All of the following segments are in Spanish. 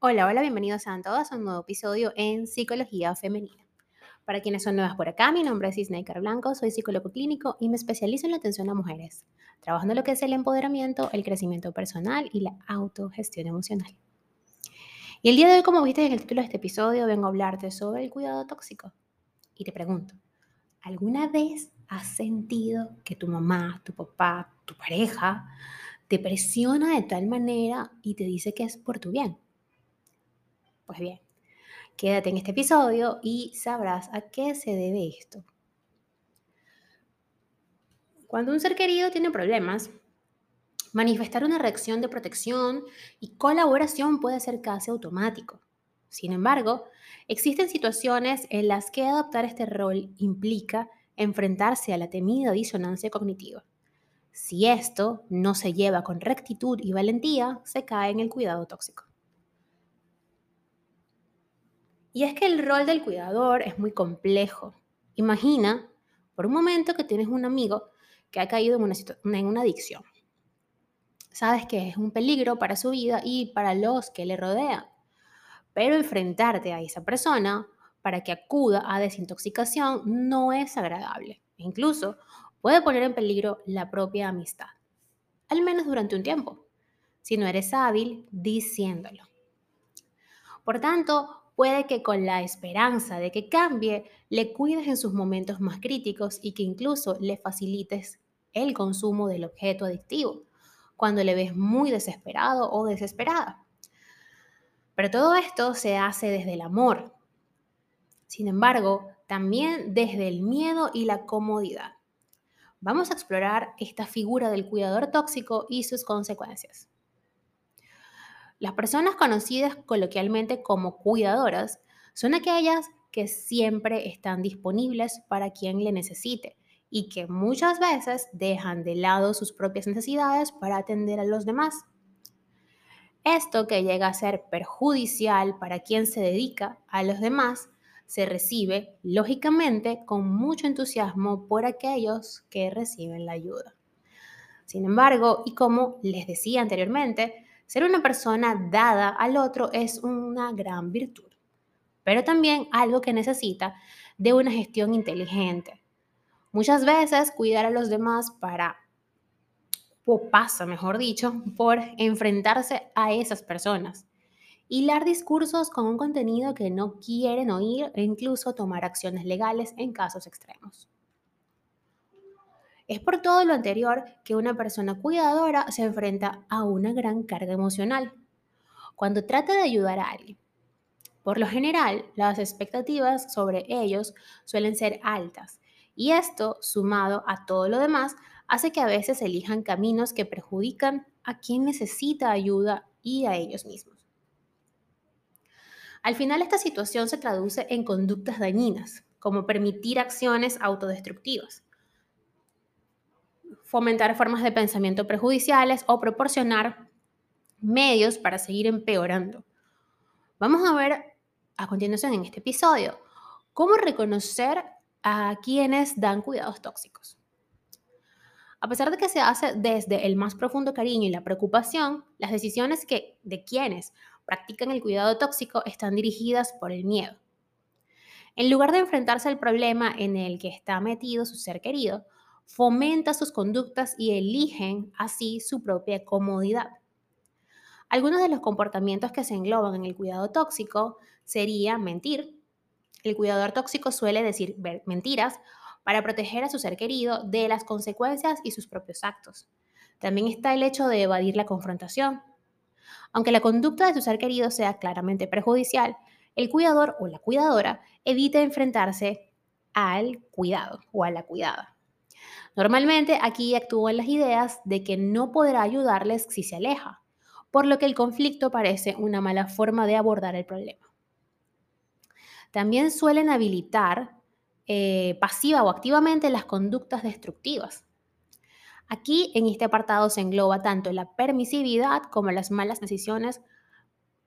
Hola, hola, bienvenidos a todos a un nuevo episodio en Psicología Femenina. Para quienes son nuevas por acá, mi nombre es Isnaikar Blanco, soy psicólogo clínico y me especializo en la atención a mujeres, trabajando lo que es el empoderamiento, el crecimiento personal y la autogestión emocional. Y el día de hoy, como viste en el título de este episodio, vengo a hablarte sobre el cuidado tóxico. Y te pregunto, ¿alguna vez has sentido que tu mamá, tu papá, tu pareja te presiona de tal manera y te dice que es por tu bien? Pues bien, quédate en este episodio y sabrás a qué se debe esto. Cuando un ser querido tiene problemas, manifestar una reacción de protección y colaboración puede ser casi automático. Sin embargo, existen situaciones en las que adoptar este rol implica enfrentarse a la temida disonancia cognitiva. Si esto no se lleva con rectitud y valentía, se cae en el cuidado tóxico. Y es que el rol del cuidador es muy complejo. Imagina por un momento que tienes un amigo que ha caído en una, adicción. Sabes que es un peligro para su vida y para los que le rodean. Pero enfrentarte a esa persona para que acuda a desintoxicación no es agradable. Incluso puede poner en peligro la propia amistad. Al menos durante un tiempo. Si no eres hábil diciéndolo. Por tanto, puede que con la esperanza de que cambie, le cuides en sus momentos más críticos y que incluso le facilites el consumo del objeto adictivo, cuando le ves muy desesperado o desesperada. Pero todo esto se hace desde el amor. Sin embargo, también desde el miedo y la comodidad. Vamos a explorar esta figura del cuidador tóxico y sus consecuencias. Las personas conocidas coloquialmente como cuidadoras son aquellas que siempre están disponibles para quien le necesite y que muchas veces dejan de lado sus propias necesidades para atender a los demás. Esto que llega a ser perjudicial para quien se dedica a los demás se recibe, lógicamente, con mucho entusiasmo por aquellos que reciben la ayuda. Sin embargo, y como les decía anteriormente, ser una persona dada al otro es una gran virtud, pero también algo que necesita de una gestión inteligente. Muchas veces cuidar a los demás para, o pasa, mejor dicho, por enfrentarse a esas personas. Hilar discursos con un contenido que no quieren oír e incluso tomar acciones legales en casos extremos. Es por todo lo anterior que una persona cuidadora se enfrenta a una gran carga emocional cuando trata de ayudar a alguien. Por lo general, las expectativas sobre ellos suelen ser altas y esto, sumado a todo lo demás, hace que a veces elijan caminos que perjudican a quien necesita ayuda y a ellos mismos. Al final, esta situación se traduce en conductas dañinas, como permitir acciones autodestructivas, fomentar formas de pensamiento perjudiciales o proporcionar medios para seguir empeorando. Vamos a ver a continuación en este episodio cómo reconocer a quienes dan cuidados tóxicos. A pesar de que se hace desde el más profundo cariño y la preocupación, las decisiones que, de quienes practican el cuidado tóxico están dirigidas por el miedo. En lugar de enfrentarse al problema en el que está metido su ser querido, fomenta sus conductas y eligen así su propia comodidad. Algunos de los comportamientos que se engloban en el cuidado tóxico sería mentir. El cuidador tóxico suele decir mentiras para proteger a su ser querido de las consecuencias y sus propios actos. También está el hecho de evadir la confrontación. Aunque la conducta de su ser querido sea claramente perjudicial, el cuidador o la cuidadora evita enfrentarse al cuidado o a la cuidada. Normalmente aquí actúan las ideas de que no podrá ayudarles si se aleja, por lo que el conflicto parece una mala forma de abordar el problema. También suelen habilitar eh, pasiva o activamente las conductas destructivas. Aquí en este apartado se engloba tanto la permisividad como las malas decisiones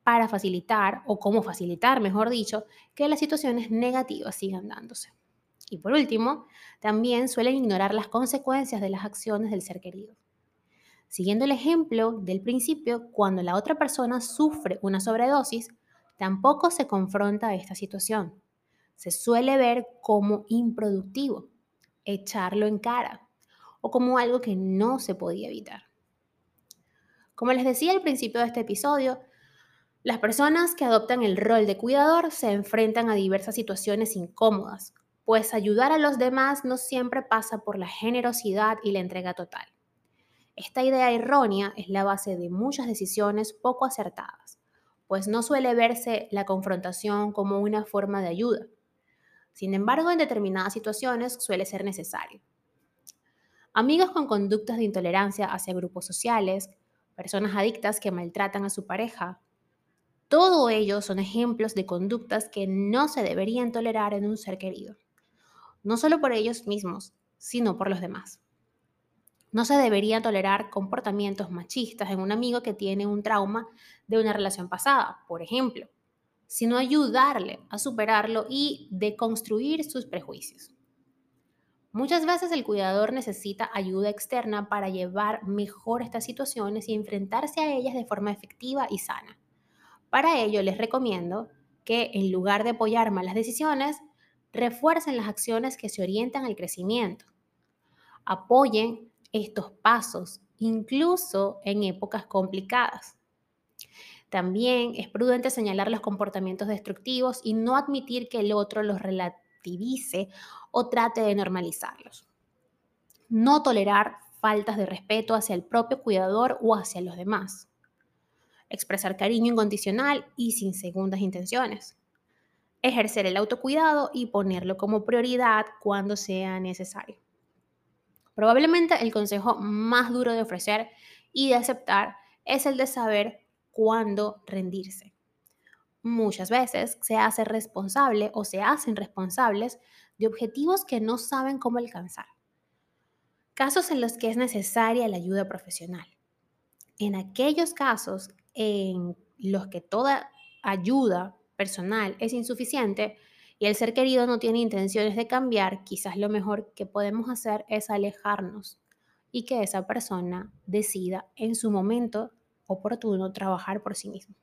para facilitar, o cómo facilitar, mejor dicho, que las situaciones negativas sigan dándose. Y por último, también suelen ignorar las consecuencias de las acciones del ser querido. Siguiendo el ejemplo del principio, cuando la otra persona sufre una sobredosis, tampoco se confronta a esta situación. Se suele ver como improductivo, echarlo en cara o como algo que no se podía evitar. Como les decía al principio de este episodio, las personas que adoptan el rol de cuidador se enfrentan a diversas situaciones incómodas, pues ayudar a los demás no siempre pasa por la generosidad y la entrega total. Esta idea errónea es la base de muchas decisiones poco acertadas, pues no suele verse la confrontación como una forma de ayuda. Sin embargo, en determinadas situaciones suele ser necesario. Amigos con conductas de intolerancia hacia grupos sociales, personas adictas que maltratan a su pareja. Todo ello son ejemplos de conductas que no se deberían tolerar en un ser querido, no solo por ellos mismos, sino por los demás. No se deberían tolerar comportamientos machistas en un amigo que tiene un trauma de una relación pasada, por ejemplo, sino ayudarle a superarlo y deconstruir sus prejuicios. Muchas veces el cuidador necesita ayuda externa para llevar mejor estas situaciones y enfrentarse a ellas de forma efectiva y sana. Para ello les recomiendo que en lugar de apoyar malas decisiones, refuercen las acciones que se orientan al crecimiento. Apoyen estos pasos, incluso en épocas complicadas. También es prudente señalar los comportamientos destructivos y no admitir que el otro los relativice o trate de normalizarlos. No tolerar faltas de respeto hacia el propio cuidador o hacia los demás. Expresar cariño incondicional y sin segundas intenciones. Ejercer el autocuidado y ponerlo como prioridad cuando sea necesario. Probablemente el consejo más duro de ofrecer y de aceptar es el de saber cuándo rendirse. Muchas veces se hace responsable o se hacen responsables de objetivos que no saben cómo alcanzar. Casos en los que es necesaria la ayuda profesional. En aquellos casos en los que toda ayuda es insuficiente y el ser querido no tiene intenciones de cambiar, quizás lo mejor que podemos hacer es alejarnos y que esa persona decida en su momento oportuno trabajar por sí mismo.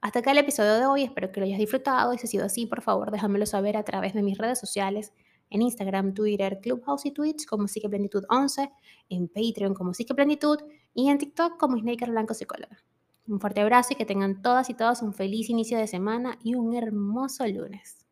Hasta acá el episodio de hoy, espero que lo hayas disfrutado y si ha sido así, por favor déjamelo saber a través de mis redes sociales, en Instagram, Twitter, Clubhouse y Twitch como Psiqueplenitud 11, en Patreon como Psiqueplenitud y en TikTok como Snaker Blanco Psicóloga. Un fuerte abrazo y que tengan todas y todos un feliz inicio de semana y un hermoso lunes.